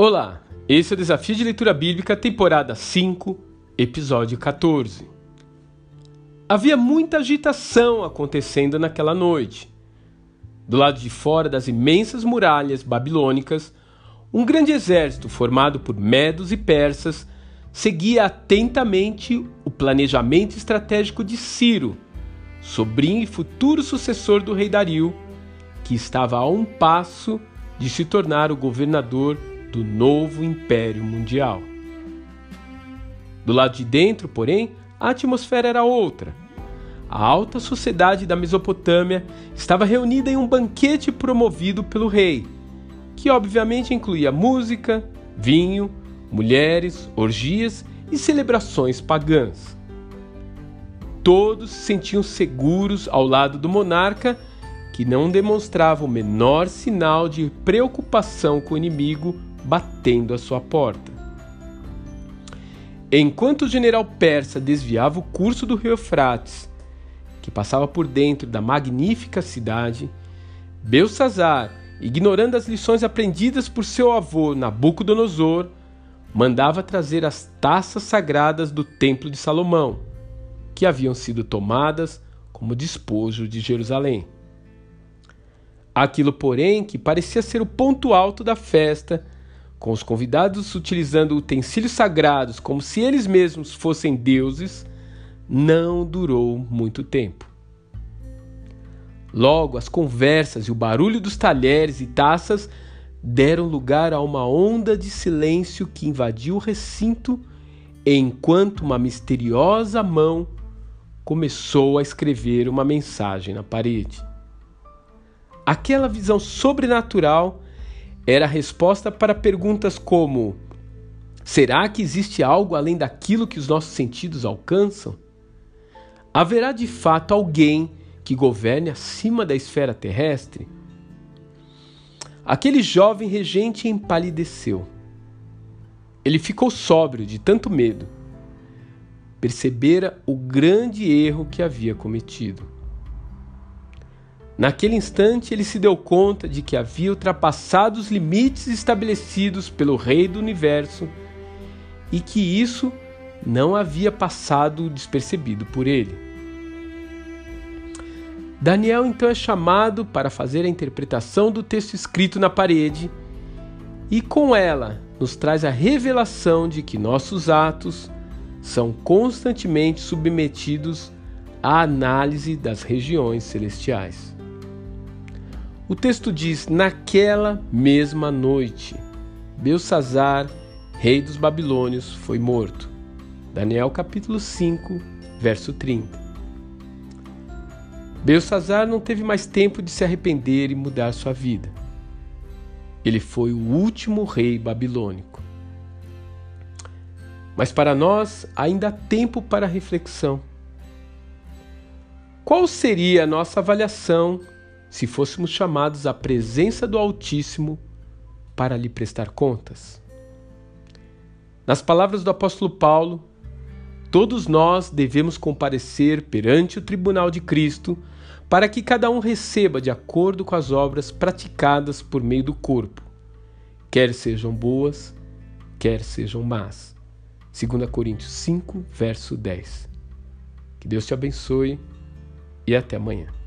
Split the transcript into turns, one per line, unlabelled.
Olá, esse é o Desafio de Leitura Bíblica, temporada 5, episódio 14. Havia muita agitação acontecendo naquela noite. Do lado de fora das imensas muralhas babilônicas, um grande exército formado por medos e persas seguia atentamente o planejamento estratégico de Ciro, sobrinho e futuro sucessor do rei Dario, que estava a um passo de se tornar o governador do novo Império Mundial. Do lado de dentro, porém, a atmosfera era outra. A alta sociedade da Mesopotâmia estava reunida em um banquete promovido pelo rei, que obviamente incluía música, vinho, mulheres, orgias e celebrações pagãs. Todos se sentiam seguros ao lado do monarca, que não demonstrava o menor sinal de preocupação com o inimigo batendo à sua porta. Enquanto o general persa desviava o curso do rio Eufrates, que passava por dentro da magnífica cidade, Belsazar, ignorando as lições aprendidas por seu avô Nabucodonosor, mandava trazer as taças sagradas do Templo de Salomão, que haviam sido tomadas como despojo de Jerusalém. Aquilo, porém, que parecia ser o ponto alto da festa, com os convidados utilizando utensílios sagrados como se eles mesmos fossem deuses, não durou muito tempo. Logo, as conversas e o barulho dos talheres e taças deram lugar a uma onda de silêncio que invadiu o recinto enquanto uma misteriosa mão começou a escrever uma mensagem na parede. Aquela visão sobrenatural era a resposta para perguntas como: será que existe algo além daquilo que os nossos sentidos alcançam? Haverá de fato alguém que governe acima da esfera terrestre? Aquele jovem regente empalideceu. Ele ficou sóbrio de tanto medo. Percebera o grande erro que havia cometido. Naquele instante, ele se deu conta de que havia ultrapassado os limites estabelecidos pelo Rei do Universo e que isso não havia passado despercebido por ele. Daniel então é chamado para fazer a interpretação do texto escrito na parede e com ela nos traz a revelação de que nossos atos são constantemente submetidos à análise das regiões celestiais. O texto diz: Naquela mesma noite, Belsazar, rei dos babilônios, foi morto. Daniel capítulo 5, verso 30. Belsazar não teve mais tempo de se arrepender e mudar sua vida. Ele foi o último rei babilônico. Mas para nós ainda há tempo para reflexão. Qual seria a nossa avaliação se fôssemos chamados à presença do Altíssimo para lhe prestar contas? Nas palavras do apóstolo Paulo, todos nós devemos comparecer perante o tribunal de Cristo para que cada um receba de acordo com as obras praticadas por meio do corpo, quer sejam boas, quer sejam más. 2 Coríntios 5, verso 10. Que Deus te abençoe e até amanhã.